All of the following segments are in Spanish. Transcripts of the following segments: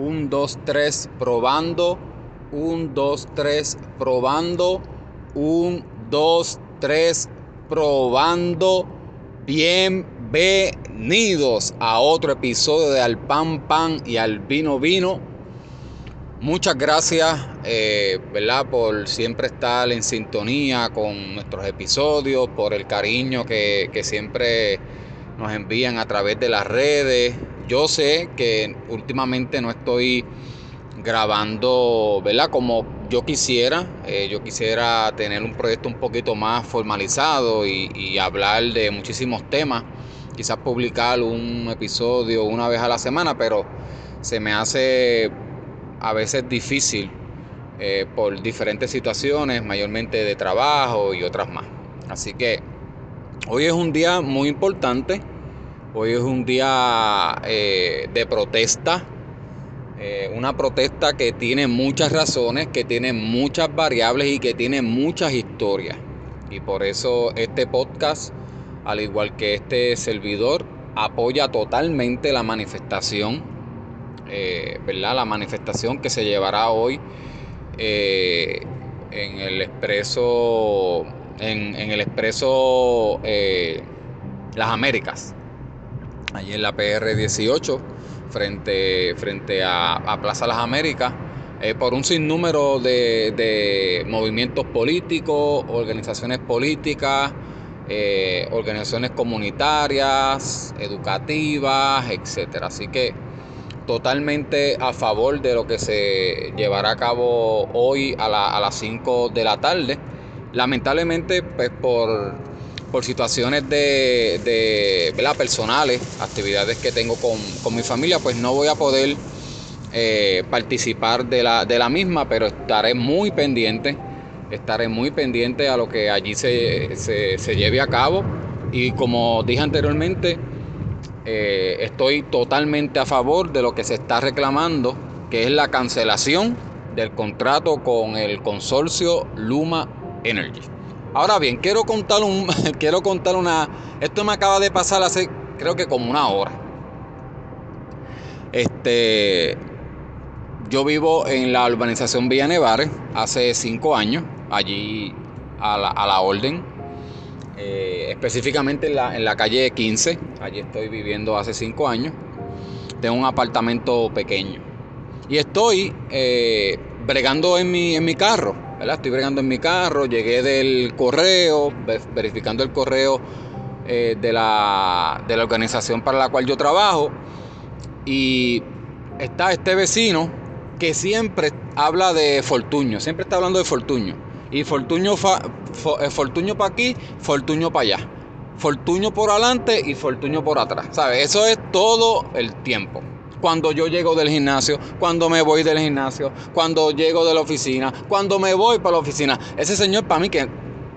1, 2, 3, probando. 1, 2, 3, probando. 1, 2, 3, probando. Bienvenidos a otro episodio de Al Pan Pan y Al Vino Vino. Muchas gracias, eh, ¿verdad? Por siempre estar en sintonía con nuestros episodios, por el cariño que, que siempre nos envían a través de las redes. Yo sé que últimamente no estoy grabando, ¿verdad? Como yo quisiera. Eh, yo quisiera tener un proyecto un poquito más formalizado y, hablar de muchísimos temas. Quizás publicar un episodio una vez a la semana, pero se me hace a veces difícil eh, por diferentes situaciones, mayormente de trabajo y otras más. Así que hoy es un día muy importante. Hoy es un día eh, de protesta eh, una protesta que tiene muchas razones, que tiene muchas variables y que tiene muchas historias. Y por eso este podcast, al igual que este servidor, apoya totalmente la manifestación, eh, ¿verdad? La manifestación que se llevará hoy en el expreso, en el expreso Las Américas, allí en la PR 18 frente, frente a, Plaza Las Américas eh, por un sinnúmero de, movimientos políticos, organizaciones políticas, eh, organizaciones comunitarias, educativas, etcétera. Así que totalmente a favor de lo que se llevará a cabo hoy a, a las 5 de la tarde. Lamentablemente, pues por por situaciones de, de personales, actividades que tengo con, mi familia, pues no voy a poder eh, participar de la, de la misma, pero estaré muy pendiente, estaré muy pendiente a lo que allí se, se, lleve a cabo. Y como dije anteriormente, eh, estoy totalmente a favor de lo que se está reclamando, que es la cancelación del contrato con el consorcio Luma Energy. Ahora bien, quiero contar un, quiero contar una, esto me acaba de pasar hace, creo que como una hora. Este, yo vivo en la urbanización Villa Nevares hace cinco años, allí a la, orden, eh, específicamente en la, en la, calle 15, allí estoy viviendo hace cinco años. Tengo un apartamento pequeño y estoy eh, bregando en mi, en mi carro Estoy bregando en mi carro, llegué del correo, verificando el correo eh, de, la, de la organización para la cual yo trabajo. Y está este vecino que siempre habla de Fortuño, siempre está hablando de Fortuño. Y Fortuño, eh, Fortuño para aquí, Fortuño para allá. Fortuño por adelante y Fortuño por atrás. ¿Sabes? Eso es todo el tiempo cuando yo llego del gimnasio, cuando me voy del gimnasio, cuando llego de la oficina, cuando me voy para la oficina. Ese señor para mí que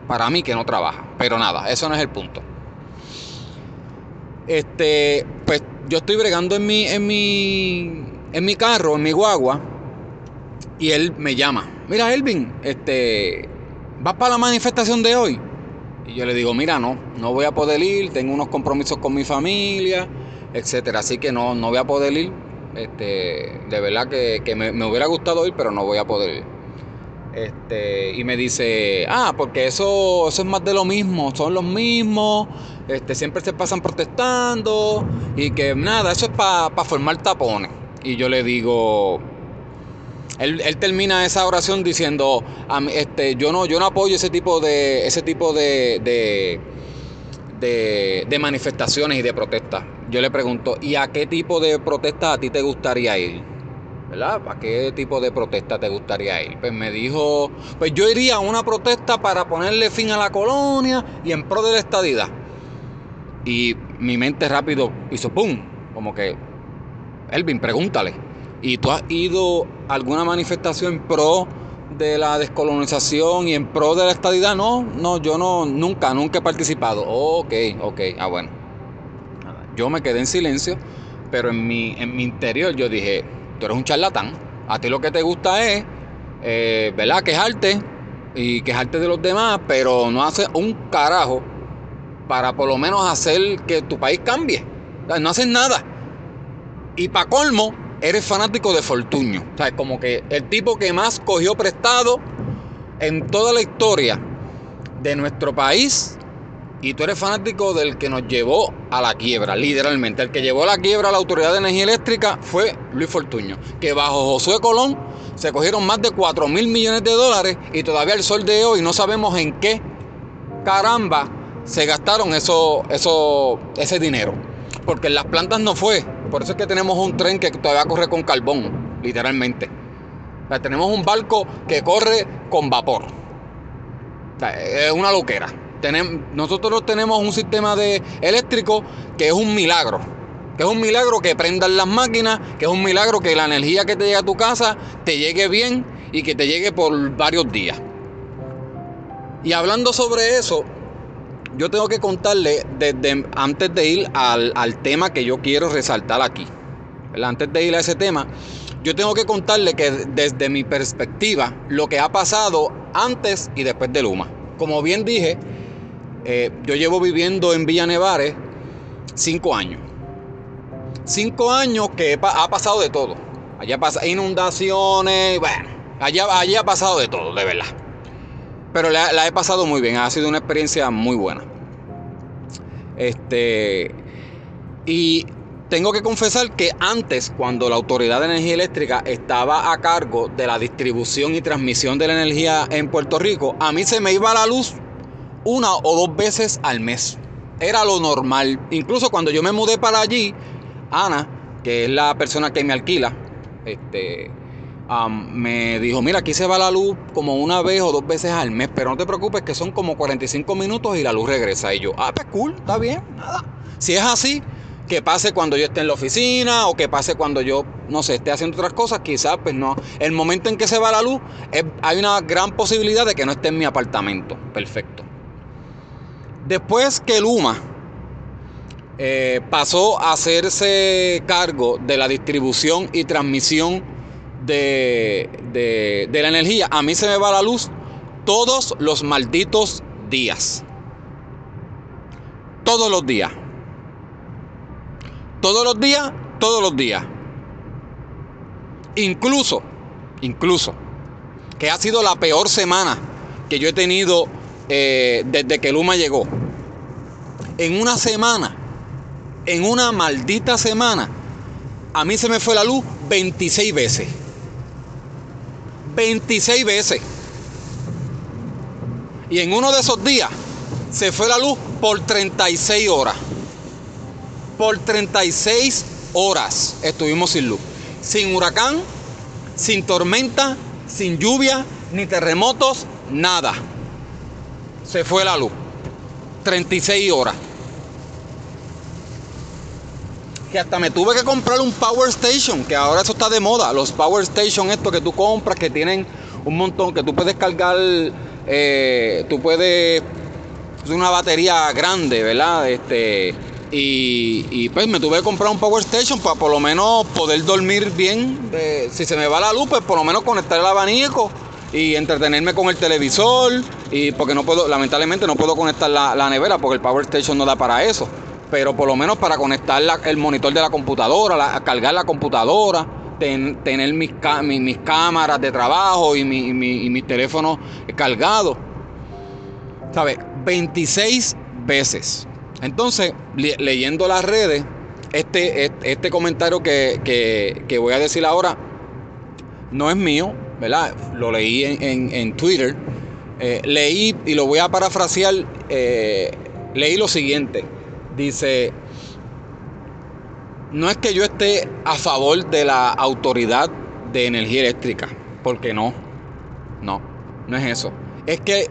para mí que no trabaja, pero nada, eso no es el punto. Este, pues yo estoy bregando en mi en mi en mi carro, en mi guagua y él me llama. Mira, Elvin, este, ¿vas para la manifestación de hoy? Y yo le digo, mira, no, no voy a poder ir, tengo unos compromisos con mi familia etcétera. Así que no, no voy a poder ir. Este, de verdad que, me, hubiera gustado ir, pero no voy a poder ir. Este, y me dice, ah, porque eso, eso es más de lo mismo, son los mismos, este, siempre se pasan protestando y que nada, eso es para formar tapones. Y yo le digo, él, termina esa oración diciendo, este, yo no, yo no apoyo ese tipo de, ese tipo de, de, de, de manifestaciones y de protestas yo le pregunto, ¿y a qué tipo de protesta a ti te gustaría ir? ¿Verdad? ¿A qué tipo de protesta te gustaría ir? Pues me dijo, pues yo iría a una protesta para ponerle fin a la colonia y en pro de la estadidad. Y mi mente rápido hizo ¡pum! Como que, Elvin, pregúntale. ¿Y tú has ido a alguna manifestación en pro de la descolonización y en pro de la estadidad? No, no, yo no, nunca, nunca he participado. Ok, ok, ah bueno. Yo me quedé en silencio, pero en mi, en mi interior yo dije, tú eres un charlatán, a ti lo que te gusta es, eh, ¿verdad? Quejarte y quejarte de los demás, pero no haces un carajo para por lo menos hacer que tu país cambie. No haces nada. Y para colmo, eres fanático de Fortuño. O sea, como que el tipo que más cogió prestado en toda la historia de nuestro país. Y tú eres fanático del que nos llevó a la quiebra, literalmente. El que llevó a la quiebra a la Autoridad de Energía Eléctrica fue Luis Fortuño. Que bajo Josué Colón se cogieron más de 4 mil millones de dólares y todavía el sol de hoy no sabemos en qué caramba se gastaron eso, eso, ese dinero. Porque en las plantas no fue. Por eso es que tenemos un tren que todavía corre con carbón, literalmente. tenemos un barco que corre con vapor. es una loquera. Nosotros tenemos un sistema de eléctrico que es un milagro. Que es un milagro que prendan las máquinas, que es un milagro que la energía que te llega a tu casa te llegue bien y que te llegue por varios días. Y hablando sobre eso, yo tengo que contarle antes de ir al, tema que yo quiero resaltar aquí. Antes de ir a ese tema, yo tengo que contarle que desde mi perspectiva, lo que ha pasado antes y después de Luma. Como bien dije, eh, yo llevo viviendo en Villa Nevares cinco años. Cinco años que ha pasado de todo. Allá pasa inundaciones, bueno, allá, allá ha pasado de todo, de verdad. Pero la, he pasado muy bien, ha sido una experiencia muy buena. Este. Y tengo que confesar que antes, cuando la Autoridad de Energía Eléctrica estaba a cargo de la distribución y transmisión de la energía en Puerto Rico, a mí se me iba la luz una o dos veces al mes. Era lo normal. Incluso cuando yo me mudé para allí, Ana, que es la persona que me alquila, este, me dijo, mira, aquí se va la luz como una vez o dos veces al mes, pero no te preocupes que son como 45 minutos y la luz regresa. Y yo, ah, pues cool, está bien, nada. Si es así, que pase cuando yo esté en la oficina o que pase cuando yo, no sé, esté haciendo otras cosas, quizás, pues no. El momento en que se va la luz, hay una gran posibilidad de que no esté en mi apartamento. Perfecto. Después que Luma eh, pasó a hacerse cargo de la distribución y transmisión de, la energía, a mí se me va la luz todos los malditos días. Todos los días. Todos los días, todos los días. Incluso, incluso, que ha sido la peor semana que yo he tenido eh, desde que Luma llegó. En una semana, en una maldita semana, a mí se me fue la luz 26 veces. 26 veces. Y en uno de esos días se fue la luz por 36 horas. Por 36 horas estuvimos sin luz. Sin huracán, sin tormenta, sin lluvia, ni terremotos, nada. Se fue la luz. 36 horas que hasta me tuve que comprar un Power Station, que ahora eso está de moda. Los Power Station, estos que tú compras, que tienen un montón, que tú puedes cargar, eh, tú puedes, es una batería grande, ¿verdad? Este, y, pues me tuve que comprar un Power Station para por lo menos poder dormir bien. si se me va la luz, pues por lo menos conectar el abanico y entretenerme con el televisor. Y porque no puedo, lamentablemente no puedo conectar la, la nevera porque el Power Station no da para eso pero por lo menos para conectar el monitor de la computadora, cargar la computadora, tener mis, mis, cámaras de trabajo y, mi, mis teléfonos cargados. ¿Sabes? 26 veces. Entonces, leyendo las redes, este, este, comentario que, voy a decir ahora no es mío, ¿verdad? Lo leí en, Twitter. Eh, leí y lo voy a parafrasear. Eh, leí lo siguiente. Dice, no es que yo esté a favor de la autoridad de energía eléctrica, porque no, no, no es eso. Es que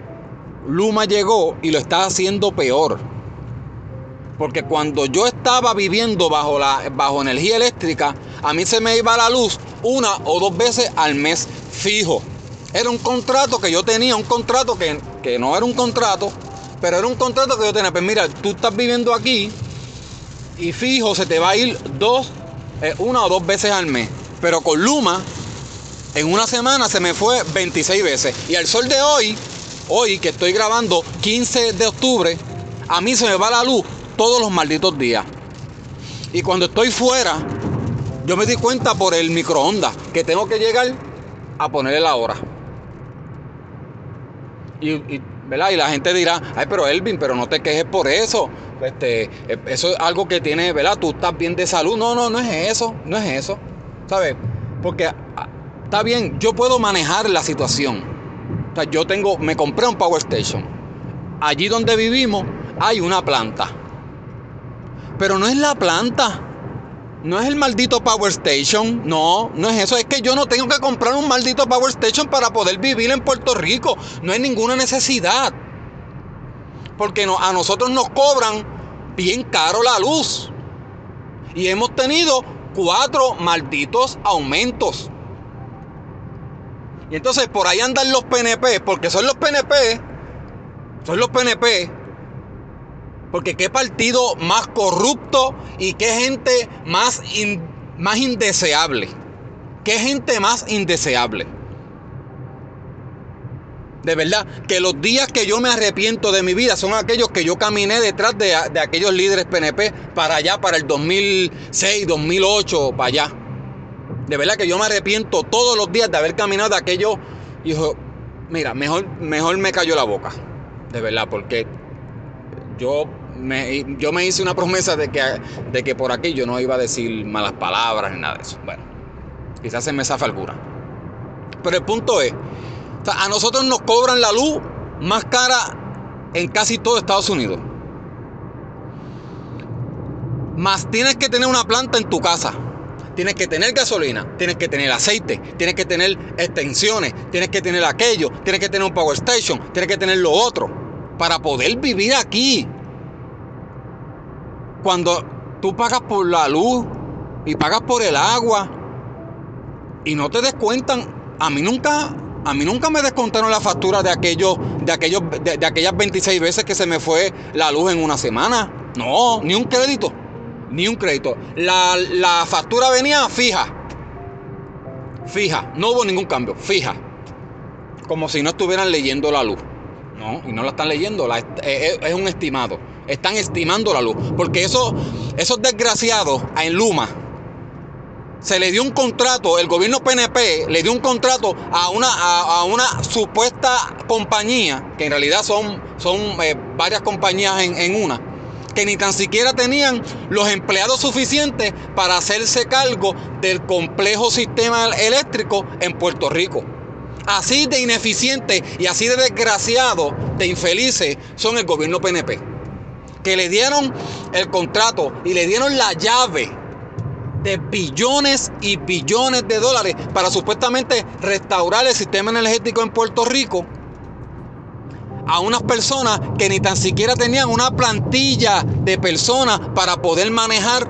Luma llegó y lo está haciendo peor. Porque cuando yo estaba viviendo bajo, la, bajo energía eléctrica, a mí se me iba la luz una o dos veces al mes fijo. Era un contrato que yo tenía, un contrato que, que no era un contrato, pero era un contrato que yo tenía. Pues mira, tú estás viviendo aquí y fijo, se te va a ir dos, eh, una o dos veces al mes. Pero con Luma, en una semana se me fue 26 veces. Y al sol de hoy, hoy que estoy grabando 15 de octubre, a mí se me va la luz todos los malditos días. Y cuando estoy fuera, Yo me di cuenta por el microondas que tengo que llegar a ponerle la hora. Y, ¿verdad? y la gente dirá, ay, pero Elvin, pero no te quejes por eso. Este, eh, eso es algo que tiene, ¿verdad? Tú estás bien de salud. No, no, no es eso, no es eso. ¿Sabes? Porque ah, está bien, yo puedo manejar la situación. O sea, yo tengo, me compré un Power Station. Allí donde vivimos hay una planta. Pero no es la planta. No es el maldito Power Station. No, no es eso. Es que yo no tengo que comprar un maldito Power Station para poder vivir en Puerto Rico. No hay ninguna necesidad. Porque a nosotros nos cobran bien caro la luz. Y hemos tenido cuatro malditos aumentos. Y entonces por ahí andan los PNP, porque son los PNP, son los PNP, porque qué partido más corrupto y qué gente más, más indeseable. Qué gente más indeseable. De verdad, que los días que yo me arrepiento de mi vida son aquellos que yo caminé detrás de, de aquellos líderes PNP para allá, para el 2006, 2008, para allá. De verdad que yo me arrepiento todos los días de haber caminado de aquellos. Hijo, mira, mejor, mejor me cayó la boca. De verdad, porque yo yo me hice una promesa de que, de que por aquí yo no iba a decir malas palabras ni nada de eso. Bueno, quizás se me zafa. Pero el punto es a nosotros nos cobran la luz más cara en casi todo Estados Unidos. Más tienes que tener una planta en tu casa. Tienes que tener gasolina, tienes que tener aceite, tienes que tener extensiones, tienes que tener aquello, tienes que tener un power station, tienes que tener lo otro para poder vivir aquí. Cuando tú pagas por la luz y pagas por el agua y no te descuentan, a mí nunca a mí nunca me descontaron la factura de aquellos, de aquellos, de, aquellas 26 veces que se me fue la luz en una semana. No, ni un crédito. Ni un crédito. La, la factura venía fija. Fija. No hubo ningún cambio. Fija. Como si no estuvieran leyendo la luz. No, y no la están leyendo. La, es, es, un estimado. Están estimando la luz. Porque eso, esos desgraciados en Luma se le dio un contrato, el gobierno PNP le dio un contrato a una, a, una supuesta compañía, que en realidad son, son eh, varias compañías en, en una, que ni tan siquiera tenían los empleados suficientes para hacerse cargo del complejo sistema eléctrico en Puerto Rico. Así de ineficiente y así de desgraciado, de infelices son el gobierno PNP. Que le dieron el contrato y le dieron la llave de billones y billones de dólares para supuestamente restaurar el sistema energético en Puerto Rico a unas personas que ni tan siquiera tenían una plantilla de personas para poder manejar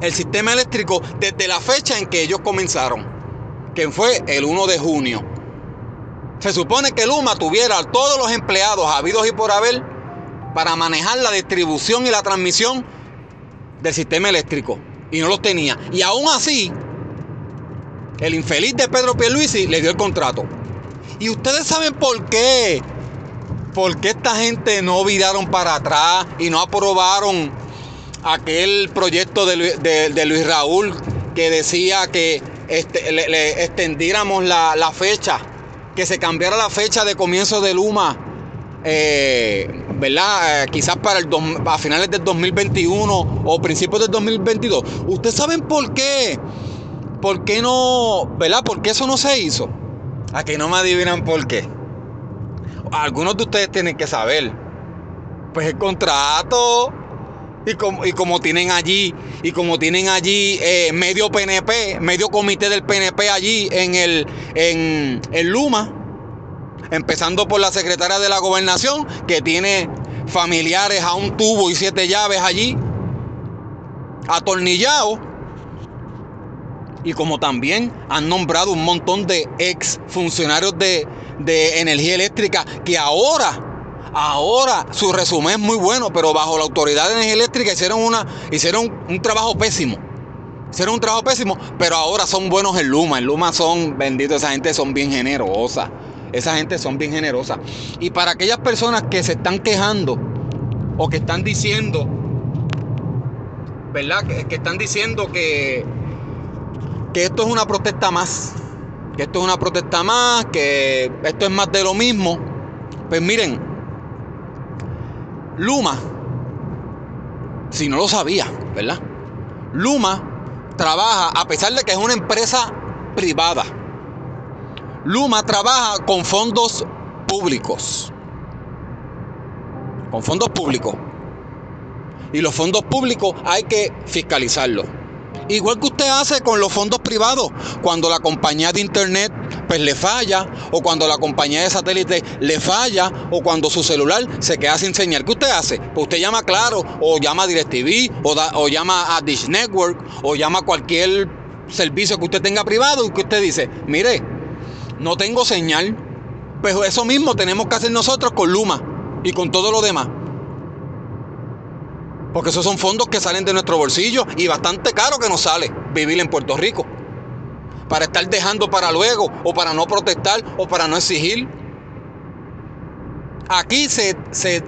el sistema eléctrico desde la fecha en que ellos comenzaron, que fue el 1 de junio. Se supone que Luma tuviera todos los empleados habidos y por haber para manejar la distribución y la transmisión del sistema eléctrico y no los tenía. Y aún así, el infeliz de Pedro Pierluisi le dio el contrato. Y ustedes saben por qué. ¿Por qué esta gente no viraron para atrás y no aprobaron aquel proyecto de, Luis Raúl que decía que este, le, extendiéramos la, la, fecha, que se cambiara la fecha de comienzo de Luma eh, ¿verdad? Eh, quizás para el a finales del 2021 o principios del 2022. ¿Ustedes saben por qué? ¿Por qué no, verdad? ¿Por qué eso no se hizo? Aquí no me adivinan por qué. Algunos de ustedes tienen que saber. Pues el contrato. Y como, y como tienen allí, y como tienen allí eh, medio PNP, medio comité del PNP allí en el en, en Luma, empezando por la secretaria de la gobernación, que tiene familiares a un tubo y siete llaves allí, atornillados. Y como también han nombrado un montón de ex funcionarios de, de energía eléctrica que ahora, ahora su resumen es muy bueno, pero bajo la autoridad de energía eléctrica hicieron, una, hicieron un trabajo pésimo. Hicieron un trabajo pésimo, pero ahora son buenos en Luma. En Luma son, benditos, esa gente son bien generosas. Esa gente son bien generosas. Y para aquellas personas que se están quejando o que están diciendo, ¿verdad? Que, están diciendo que, que esto es una protesta más. Que esto es una protesta más, que esto es más de lo mismo. Pues miren, Luma, si no lo sabía, ¿verdad? Luma trabaja, a pesar de que es una empresa privada, Luma trabaja con fondos públicos. Con fondos públicos. Y los fondos públicos hay que fiscalizarlos. Igual que usted hace con los fondos privados, cuando la compañía de internet pues le falla, o cuando la compañía de satélite le falla, o cuando su celular se queda sin señal. ¿Qué usted hace? Pues usted llama Claro, o llama a DirecTV, o, o llama a Dish Network, o llama a cualquier servicio que usted tenga privado y que usted dice, mire, no tengo señal. Pues eso mismo tenemos que hacer nosotros con Luma y con todo lo demás. Porque esos son fondos que salen de nuestro bolsillo y bastante caro que nos sale vivir en Puerto Rico. Para estar dejando para luego o para no protestar o para no exigir. Aquí se, se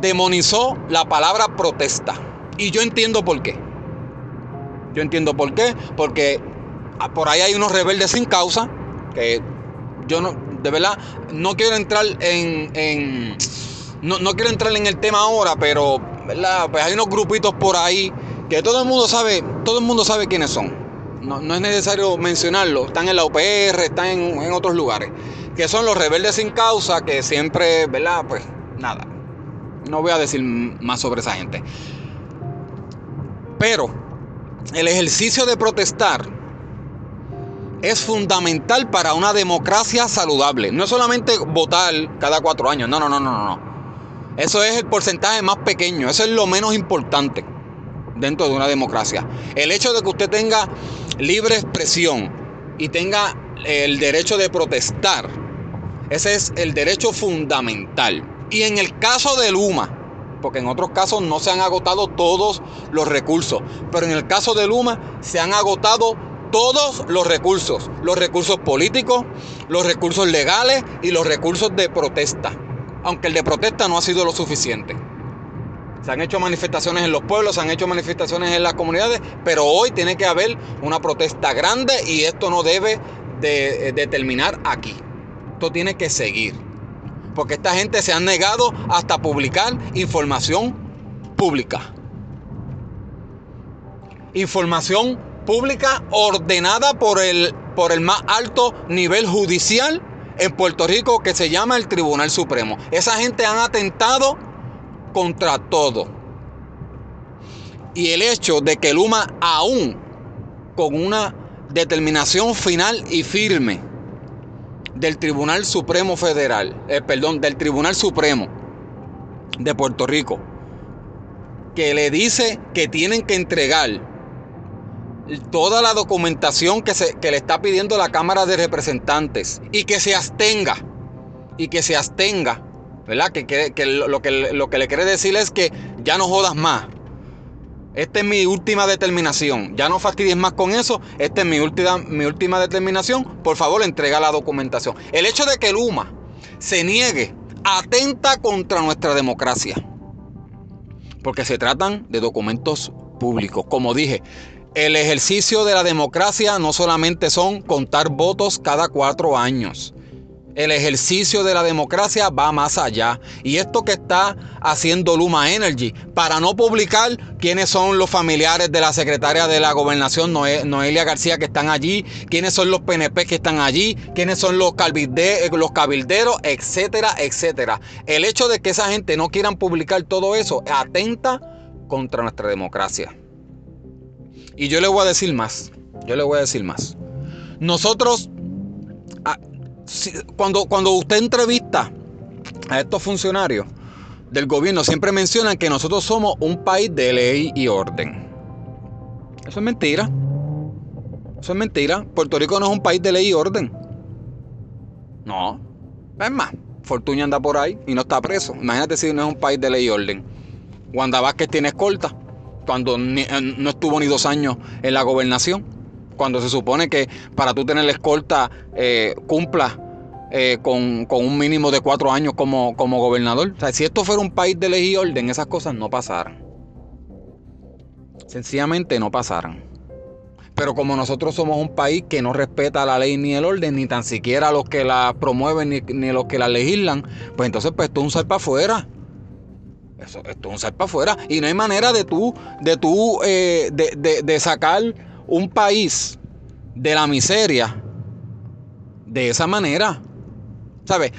demonizó la palabra protesta. Y yo entiendo por qué. Yo entiendo por qué. Porque por ahí hay unos rebeldes sin causa que yo no, de verdad, no quiero entrar en, no, no, quiero entrar en el tema ahora, pero ¿verdad? Pues hay unos grupitos por ahí que todo el mundo sabe, todo el mundo sabe quiénes son. No, es necesario mencionarlo. Están en la UPR, están en, en, otros lugares. Que son los rebeldes sin causa, que siempre, ¿verdad? Pues nada. No voy a decir más sobre esa gente. Pero el ejercicio de protestar es fundamental para una democracia saludable. No es solamente votar cada cuatro años. No, no, no, no, no. Eso es el porcentaje más pequeño, eso es lo menos importante dentro de una democracia. El hecho de que usted tenga libre expresión y tenga el derecho de protestar, ese es el derecho fundamental. Y en el caso de Luma, porque en otros casos no se han agotado todos los recursos, pero en el caso de Luma se han agotado todos los recursos, los recursos políticos, los recursos legales y los recursos de protesta aunque el de protesta no ha sido lo suficiente. Se han hecho manifestaciones en los pueblos, se han hecho manifestaciones en las comunidades, pero hoy tiene que haber una protesta grande y esto no debe de, terminar aquí. Esto tiene que seguir. Porque esta gente se ha negado hasta publicar información pública. Información pública ordenada por el, por el más alto nivel judicial en Puerto Rico que se llama el Tribunal Supremo. Esa gente han atentado contra todo. Y el hecho de que Luma aún con una determinación final y firme del Tribunal Supremo Federal, eh, perdón, del Tribunal Supremo de Puerto Rico, que le dice que tienen que entregar toda la documentación que, se, le está pidiendo la Cámara de Representantes y que se abstenga, y que se abstenga, ¿verdad? Que, que, lo, que lo que le quiere decir es que ya no jodas más. Esta es mi última determinación. Ya no fastidies más con eso. Esta es mi última, mi última determinación. Por favor, entrega la documentación. El hecho de que Luma se niegue atenta contra nuestra democracia. Porque se tratan de documentos públicos. Como dije, el ejercicio de la democracia no solamente son contar votos cada cuatro años. El ejercicio de la democracia va más allá. Y esto que está haciendo Luma Energy, para no publicar quiénes son los familiares de la secretaria de la gobernación, Noelia García, que están allí, quiénes son los PNP que están allí, quiénes son los, los cabilderos, etcétera, etcétera. El hecho de que esa gente no quieran publicar todo eso atenta contra nuestra democracia. Y yo le voy a decir más. Yo le voy a decir más. Nosotros, cuando, cuando usted entrevista a estos funcionarios del gobierno, siempre mencionan que nosotros somos un país de ley y orden. Eso es mentira. Eso es mentira. Puerto Rico no es un país de ley y orden. No. Es más, Fortuña anda por ahí y no está preso. Imagínate si no es un país de ley y orden. Wanda Vázquez tiene escolta cuando eh, no estuvo ni dos años en la gobernación, cuando se supone que para tú tener la escolta eh, cumpla eh, con, un mínimo de cuatro años como, gobernador. O sea, si esto fuera un país de ley y orden, esas cosas no pasaran. Sencillamente no pasaran. Pero como nosotros somos un país que no respeta la ley ni el orden, ni tan siquiera los que la promueven ni, los que la legislan, pues entonces pues es un sal para afuera. Eso, esto es un sal para afuera. Y no hay manera de tú, de tú, eh, de, sacar un país de la miseria de esa manera. ¿Sabes?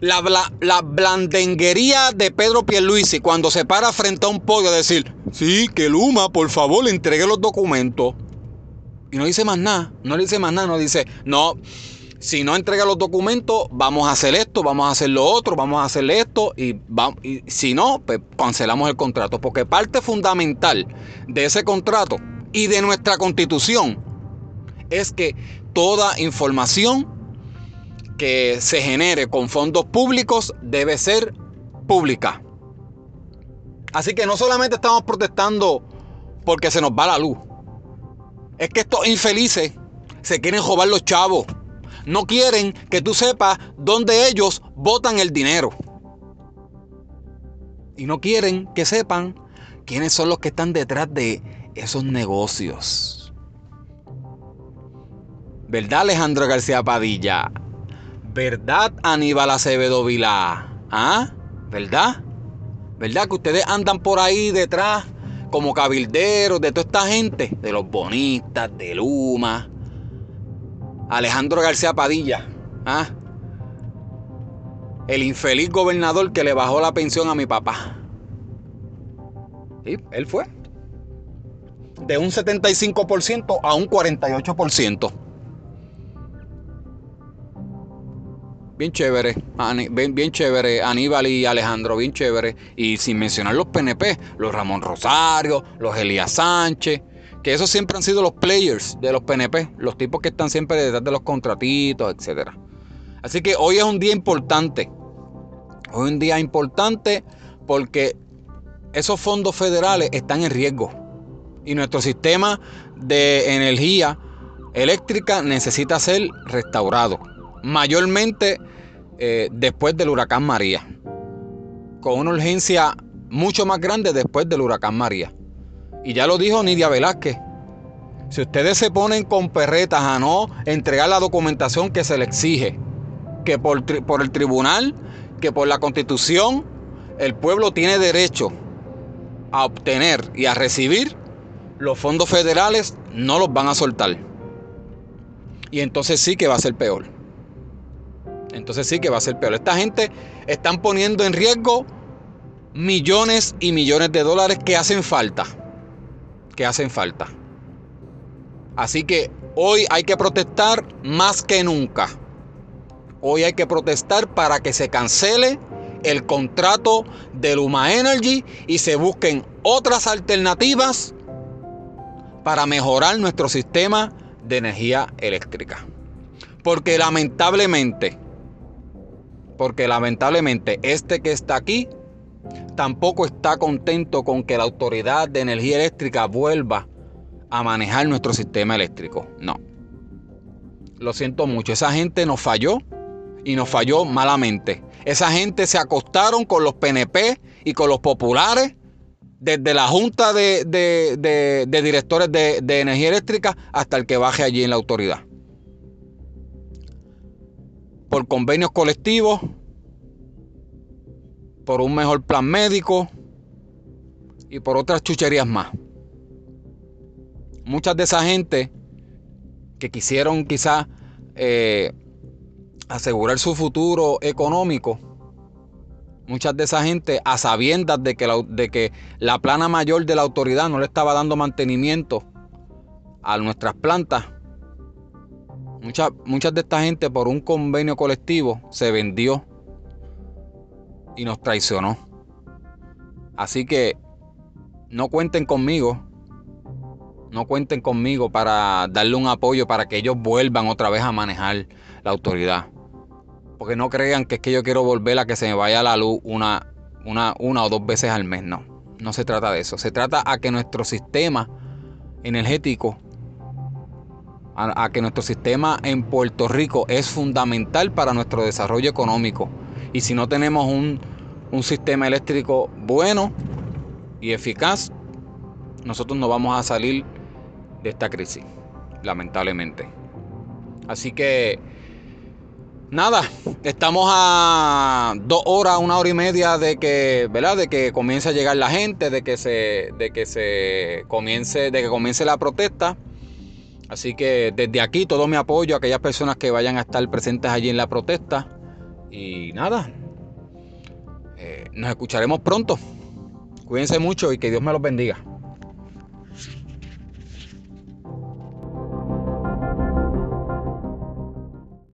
La, la, blandenguería de Pedro Pierluisi cuando se para frente a un podio a decir, sí, que Luma, por favor, le entregue los documentos. Y no dice más nada, no le dice más nada, no dice, no, si no entrega los documentos, vamos a hacer esto, vamos a hacer lo otro, vamos a hacer esto y, y si no, pues cancelamos el contrato. Porque parte fundamental de ese contrato y de nuestra constitución es que toda información que se genere con fondos públicos debe ser pública. Así que no solamente estamos protestando porque se nos va la luz. Es que estos infelices se quieren robar los chavos. No quieren que tú sepas dónde ellos botan el dinero. Y no quieren que sepan quiénes son los que están detrás de esos negocios. ¿Verdad Alejandro García Padilla? ¿Verdad Aníbal Acevedo Vilá? ¿Ah? ¿Verdad? ¿Verdad que ustedes andan por ahí detrás como cabilderos de toda esta gente, de los bonistas, de Luma, Alejandro García Padilla, ¿ah? el infeliz gobernador que le bajó la pensión a mi papá. Sí, él fue. De un 75% a un 48%. bien chévere, bien, chévere, Aníbal y Alejandro, bien chévere. Y sin mencionar los PNP, los Ramón Rosario, los Elías Sánchez, que esos siempre han sido los players de los PNP, los tipos que están siempre detrás de los contratitos, etc. Así que hoy es un día importante. Hoy es un día importante porque esos fondos federales están en riesgo. Y nuestro sistema de energía eléctrica necesita ser restaurado mayormente eh, después del huracán María, con una urgencia mucho más grande después del huracán María. Y ya lo dijo Nidia Velázquez, si ustedes se ponen con perretas a no entregar la documentación que se le exige, que por, por el tribunal, que por la constitución, el pueblo tiene derecho a obtener y a recibir, los fondos federales no los van a soltar. Y entonces sí que va a ser peor entonces sí que va a ser peor. Esta gente están poniendo en riesgo millones y millones de dólares que hacen falta. Que hacen falta. Así que hoy hay que protestar más que nunca. Hoy hay que protestar para que se cancele el contrato de Luma Energy y se busquen otras alternativas para mejorar nuestro sistema de energía eléctrica. Porque lamentablemente porque lamentablemente este que está aquí tampoco está contento con que la Autoridad de Energía Eléctrica vuelva a manejar nuestro sistema eléctrico. No. Lo siento mucho. Esa gente nos falló y nos falló malamente. Esa gente se acostaron con los PNP y con los populares desde la Junta de, Directores de, Energía Eléctrica hasta el que baje allí en la autoridad por convenios colectivos, por un mejor plan médico y por otras chucherías más. Muchas de esa gente que quisieron quizás eh, asegurar su futuro económico, muchas de esa gente a sabiendas de que, la, de que la plana mayor de la autoridad no le estaba dando mantenimiento a nuestras plantas, Muchas de esta gente por un convenio colectivo se vendió y nos traicionó. Así que no cuenten conmigo. No cuenten conmigo para darle un apoyo para que ellos vuelvan otra vez a manejar la autoridad. Porque no crean que es que yo quiero volver a que se me vaya la luz una, una, una o dos veces al mes. No, no se trata de eso. Se trata a que nuestro sistema energético a, que nuestro sistema en Puerto Rico es fundamental para nuestro desarrollo económico. Y si no tenemos un, un sistema eléctrico bueno y eficaz, nosotros no vamos a salir de esta crisis, lamentablemente. Así que, nada, estamos a dos horas, una hora y media de que, ¿verdad? De que comience a llegar la gente, de que se, de que se comience, de que comience la protesta. Así que desde aquí todo mi apoyo a aquellas personas que vayan a estar presentes allí en la protesta. Y nada, eh, nos escucharemos pronto. Cuídense mucho y que Dios me los bendiga.